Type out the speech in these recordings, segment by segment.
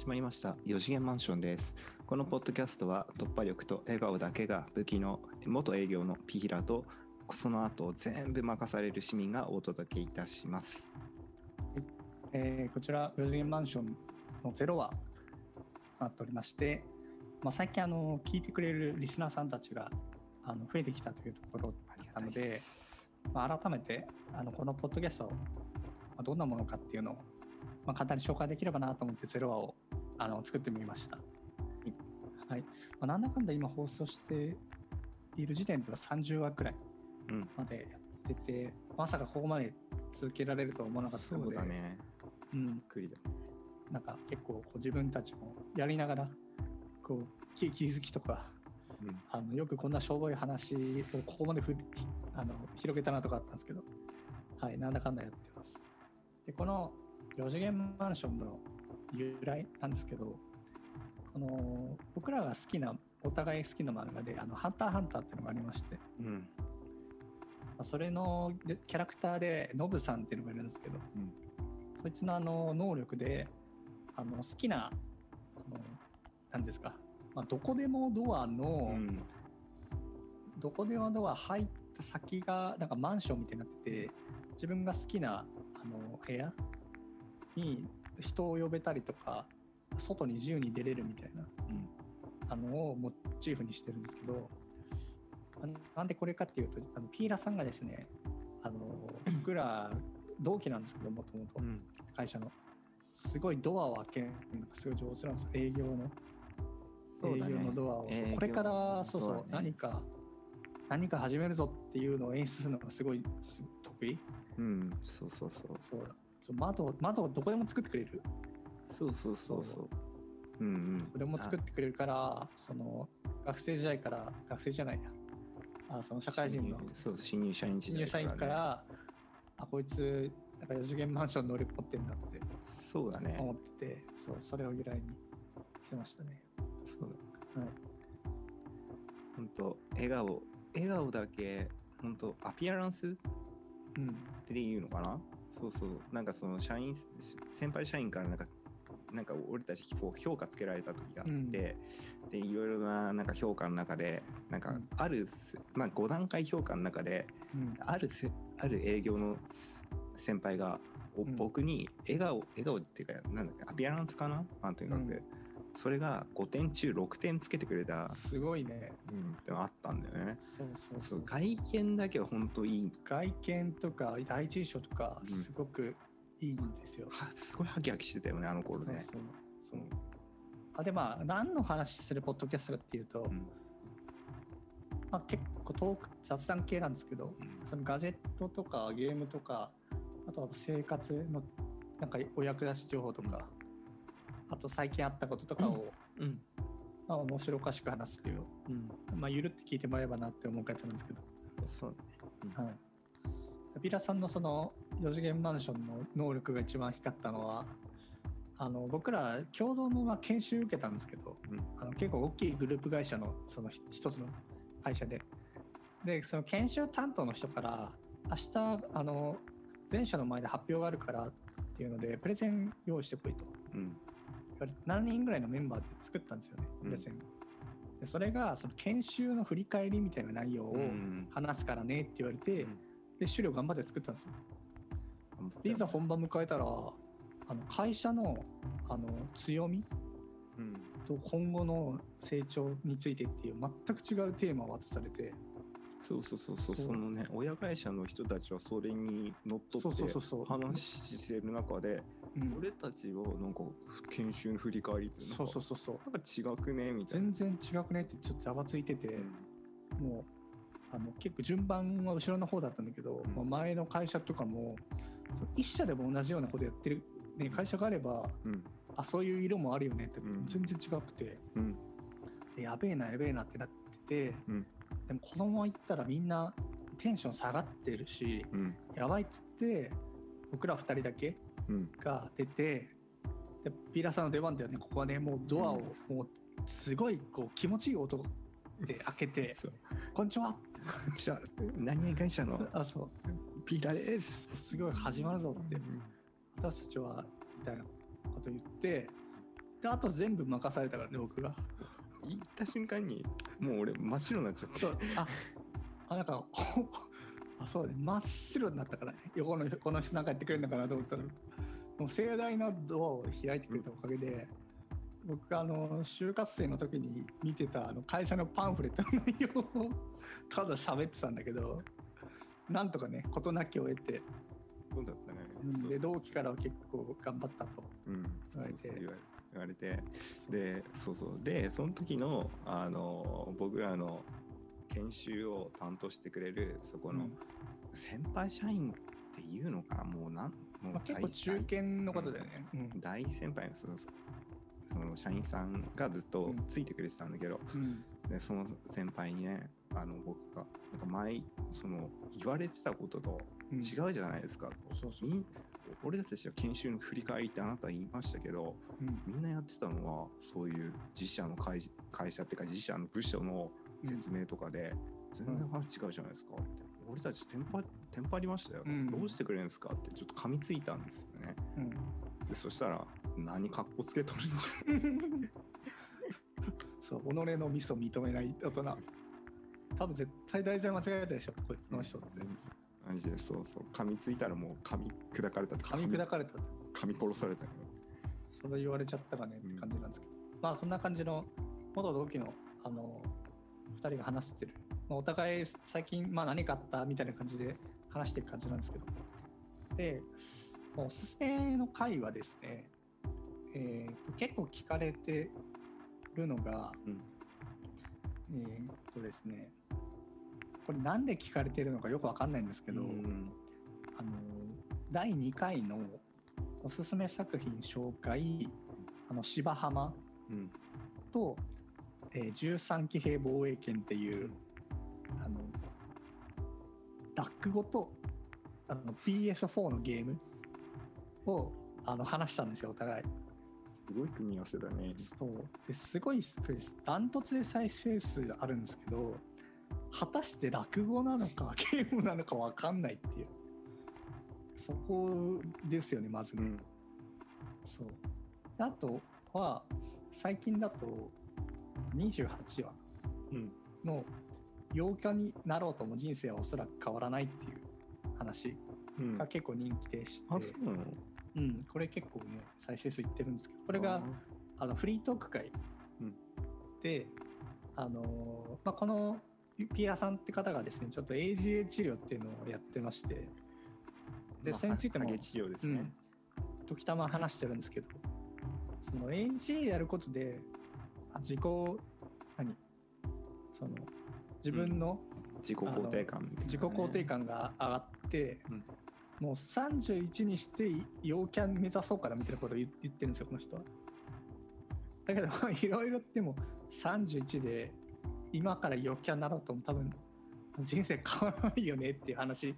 始まりました。4次元マンションです。このポッドキャストは突破力と笑顔だけが武器の元営業のピヒラとその後全部任される市民がお届けいたします。えーこちら4次元マンションのゼロ話なっておりまして、まあ、最近あの聞いてくれるリスナーさんたちがあの増えてきたというところなのでまあ、改めてあのこのポッドキャスト、まあ、どんなものかっていうのを、まあ、簡単に紹介できればなと思ってゼロ話をあの作ってみました。はい。まあ、なんだかんだ今放送している時点では30話くらいうん。までやっててまさかここまで続けられるとは思わなかったそのでうだね。うん。びっ、くりだ。なんか結構こう自分たちもやりながらこう気気づきとかうん。あのよくこんなしょぼい話をここまでふあの広げたなとかあったんですけど、はい、なんだかんだやってます。でこの4次元マンションの由来なんですけどこの僕らが好きなお互い好きな漫画で「あのハンターハンター」っていうのがありましてうん。それのでキャラクターでノブさんっていうのがいるんですけどうん。そいつのあの能力であの好きなあのなんですか、まあ、どこでもドアの、うん。どこでもドア入った先がなんかマンションみたいになってて自分が好きなあの部屋に人を呼べたりとか外に自由に出れるみたいなうん。あのをモチーフにしてるんですけどなんでこれかっていうとあのピーラさんがですねあの 僕ら同期なんですけどもともとうん。会社の。すごいドアを開けるのがすごい上手なんですよ。営業の。営業のドアを、そう営業これからそうそう、何か何か始めるぞっていうのを演出するのがすごいす得意。うん。そうそうそう。そうそう窓窓をどこでも作ってくれる。そうそうそうそう。う。んうん。どこでも作ってくれるからその学生時代から学生じゃないや。あその社会人の。新入そう新入社員時代新入社員かねらあこいつなんか4次元マンション能力持ってんだって。そうだね。思っててそうそれを由来にしましたね。そうだ。はい。本当笑顔笑顔だけ本当アピアランスうん。っていうのかな？そうそう。なんかその社員先輩社員からなんかなんか俺たちこう評価つけられた時があって、うん。でいろいろななんか評価の中でなんかうん。あるせ、まあ、5段階評価の中でうん。あるせある営業の先輩が僕に笑顔笑顔っていうかなんだっけアピアランスかな、まあ、とにかく、うんそれが5点中6点つけてくれた、すごいね。うん、ってのあったんだよね。そうそうそそう。う外見だけは本当いい。外見とか第一印象とかうん。すごくいいんですよ。はすごいハキハキしてたよねあの頃ね。そうそうあでまあ何の話するポッドキャストかっていうと、うん。まあ、結構トーク雑談系なんですけどそのガジェットとかゲームとかあとは生活のなんかお役立ち情報とか、あと最近あったこととかを、うん。まあ、面白おかしく話すっていう、うん。まあ、ゆるって聞いてもらえばなって思うやつなんですけど。そうだね。はい、ビラさんのその4次元マンションの能力が一番光ったのはあの僕ら共同のまあ研修受けたんですけどうん。あの結構大きいグループ会社のそのひ一つの会社で。でその研修担当の人から明日あの全社の前で発表があるからっていうのでプレゼン用意してこいと。うん7人ぐらいのメンバーで作ったんですよねプレゼン、でそれがその研修の振り返りみたいな内容をうん。話すからねって言われて、うん。で資料頑張って作ったんですよ。でいざ本番迎えたらあの会社のあの強みうん。と今後の成長についてっていう全く違うテーマを渡されて。そうそうそうそう。そう。そのね親会社の人たちはそれにのっとって話してる中でうん。俺たちはなんか研修の振り返りってそうそうそうそう。なんか違くねみたいな。全然違くねってちょっとざわついてて、もうあの結構順番は後ろの方だったんだけど、うん。もう前の会社とかもその一社でも同じようなことやってる、ね、会社があればうん。あそういう色もあるよねってうん。全然違くて、やべえなやべえなってなってて、うん。でもこのまま行ったらみんなテンション下がってるしうん。やばいっつって僕ら2人だけうんが出てでピーラーさんの出番だよね。ここはねもうドアをもうすごいこう気持ちいい音で開けてそう「こんにちは!じゃあ何々会社の」あそう。ピーターです。すごい始まるぞって。私たちはみたいなこと言ってであと全部任されたからね僕が。行った瞬間にもう俺真っ白になっちゃって。そう。ああなんか あそうね。真っ白になったからね。横のこの人なんかやってくれるのかなと思ったら。もう盛大なドアを開いてくれたおかげで、僕あの就活生の時に見てたあの会社のパンフレットの内容をただ喋ってたんだけどなんとかね事なきを得て、そうだったね、うん。そう。で同期からは結構頑張ったと。うん、そう言われて。そう言われ言われて。でそうそう。でその時のあの僕らの研修を担当してくれるそこのうん。先輩社員っていうのかな？もうなんもうまあ、結構中堅の方だよね、うん。大大先輩のそのその社員さんがずっとついてくれてたんだけど、うん。でその先輩にねあの僕がなんか前その言われてたこととうん。違うじゃないですかと、そうそう俺たちは研修の振り返りってあなた言いましたけどうん。みんなやってたのはそういう自社の会会社っていうか自社の部署の説明とかで全然話違うじゃないですかって、俺たちテンパテンパりましたよ、うん。どうしてくれるんですかってちょっと噛みついたんですよね。うん。でそしたら何かっこつけとるんじ そう己のミスを認めない大人。多分絶対大体間違えたでしょこいつゃんの人って。マジでそうそう。噛みついたらもう噛み砕かれたって。噛み砕かれた噛み殺されたよ。それ言われちゃったかねって感じなんですけど、まあそんな感じの元同期のあの2人が話してる、まあ、お互い最近、まあ、何かあったみたいな感じで話してる感じなんですけど。でおすすめの回はですね、えーと結構聞かれてるのが、うん。えーっとですねこれなんで聞かれてるのかよくわかんないんですけど、うんあの第2回のおすすめ作品紹介あの芝浜うん。と、えー13騎兵防衛権っていうあのダックごとあの PS4 のゲームをあの話したんですよお互い。すごい組み合わせだね。そう。ですごいダントツで再生数あるんですけど果たして落語なのか ゲームなのか分かんないっていう。そこですよねまずね、うん。そう。あとは最近だと28話うん。の陽キャになろうとも人生はおそらく変わらないっていう話うん。が結構人気でして、うなの？うん、これ結構ね再生数いってるんですけど。これがあのフリートーク会うん。で、あのーまあ、このピーラさんって方がですねちょっと AGA 治療っていうのをやってまして。でまあそれについてもね。うん、時たま話してるんですけど。その AGA やることであ自己何？その自分の自己肯定感自己肯定感が上がって、うん。もう31にして陽キャン目指そうかなみたいなことを言言ってるんですよこの人は。だけどまあ いろいろでも31で今から陽キャンになろうとも多分人生変わらないよねっていう話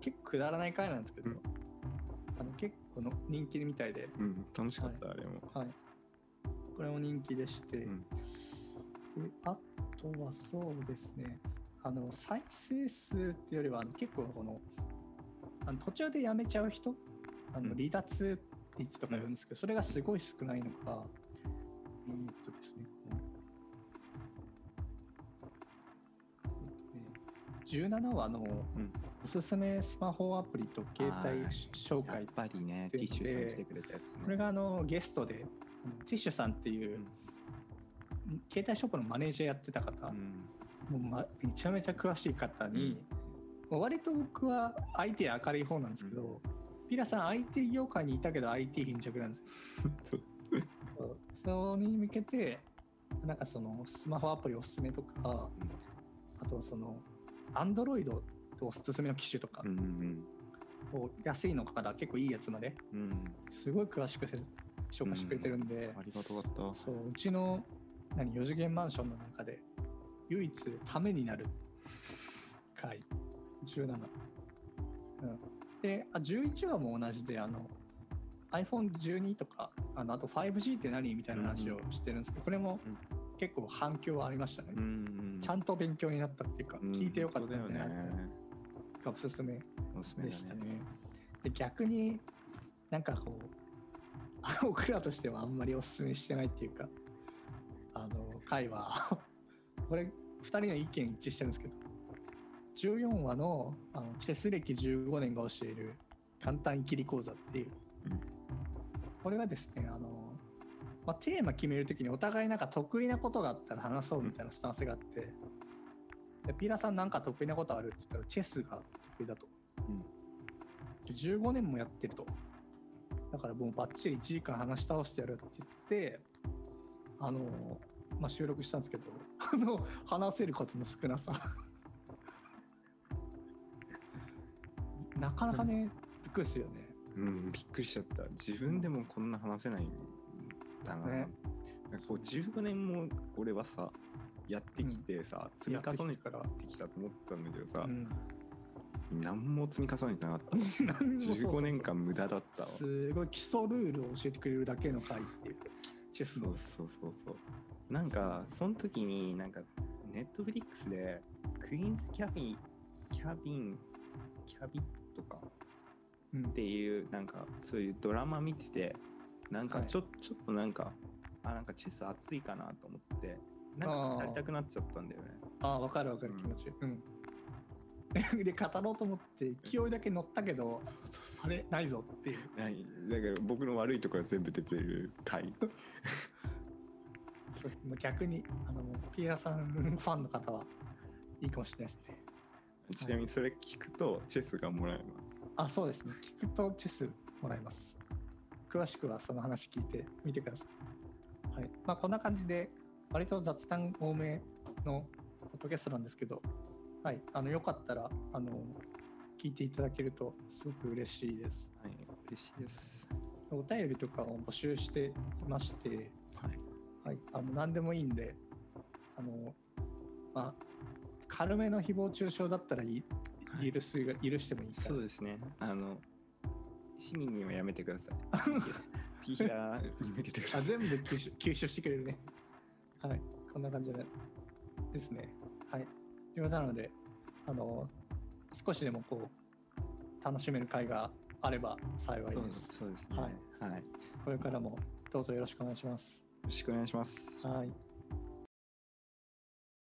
結構くだらない回なんですけど、うん。あの結構の人気みたいで、うん。楽しかったあれも。はい、これも人気でして、うん。であとはそうですね。あの再生数っていうよりはあの結構このあの途中で辞めちゃう人あのうん。離脱率とか言うんですけど、それがすごい少ないのかえーっとですね。このえーっとね17話のうん。おすすめスマホアプリと携帯紹介やっぱりねでティッシュさん来てくれたやつね。これがあのゲストでティッシュさんっていう、携帯ショップのマネージャーやってた方、うん。もうま、めちゃめちゃ詳しい方に、割と僕は IT 明るい方なんですけど、ピラさん IT 業界にいたけど IT 貧弱なんですよ。それに向けてなんかそのスマホアプリおすすめとか、あとその Android とおすすめの機種とかを安いのから結構いいやつまですごい詳しくせ紹介してくれてるんで、ありがとうかった。そううちの何4次元マンションの中で唯一ためになる回17、うん、であ11話も同じであの iPhone12 とかあのあと 5G って何みたいな話をしてるんですけど、これもうん。結構反響はありましたね、うんうんちゃんと勉強になったっていうか、うん聞いてよかった本当だよね。がおすすめでしたね。ね。で逆になんかこう 僕らとしてはあんまりおすすめしてないっていうか、あの、回は、これ、2人の意見一致してるんですけど、14話のあのチェス歴15年が教える簡単イキリ講座っていう、うんこれがですね、あの、まあ、テーマ決めるときにお互いなんか得意なことがあったら話そうみたいなスタンスがあって、でピーラーさんなんか得意なことあるって言ったらチェスが得意だと。うんで15年もやってると。だからもうバッチリ1時間話し倒してやるって言って、あの、まあ、収録したんですけど、あの、話せることの少なさ。なかなかね、びっくりするよね。うん、びっくりしちゃった。自分でもこんな話せないんだな。ねなんかこう15年も俺はさ、やってきてさ、積み重ねてから。きたと思ったんだけどさう、ん、何も積み重ねてなかった。何もそうそうそう15年間無駄だったわ。すごい基礎ルールを教えてくれるだけの回っていう。チェスのそう。そうそうそう。なんか、その時になんか、ネットフリックスで、クイーンズ・キャビン、キャビン、キャビットか？うんっていう、なんか、そういうドラマ見てて、なんかはいちょ、ちょっとなんか、あ、なんかチェス熱いかなと思って、なんか語りたくなっちゃったんだよね。ああ、わかるわかるうん気持ち。うん。で、語ろうと思って、勢いだけ乗ったけど、あれ、ないぞっていう。ないだから僕の悪いところは全部出てる回。そうですね逆に、あの、ピーラさんファンの方はいいかもしれないですね。ちなみにそれ聞くとチェスがもらえます。あ、そうですね。聞くとチェスもらいます。詳しくはその話聞いてみてください。はい。まあ、こんな感じで、割と雑談多めのポッドキャストなんですけど、はい。あの、よかったら、あの、聞いていただけるとすごく嬉しいです。はい、嬉しいです。お便りとかを募集していまして、はい。はい、あの何でもいいんで、あの、まあ、軽めの誹謗中傷だったらいはい許すが、許してもいい。そうですね。あの、市民にはやめてください。ピーヒラーに向けてくださあい。全部吸収吸収してくれるね。はい、こんな感じでですね。はい。ということなので、あの、少しでもこう、楽しめる会があれば幸いそうです。そうですね。ははいい。よこれからもどうぞよろしくお願いします。ろしくお願いします。はい。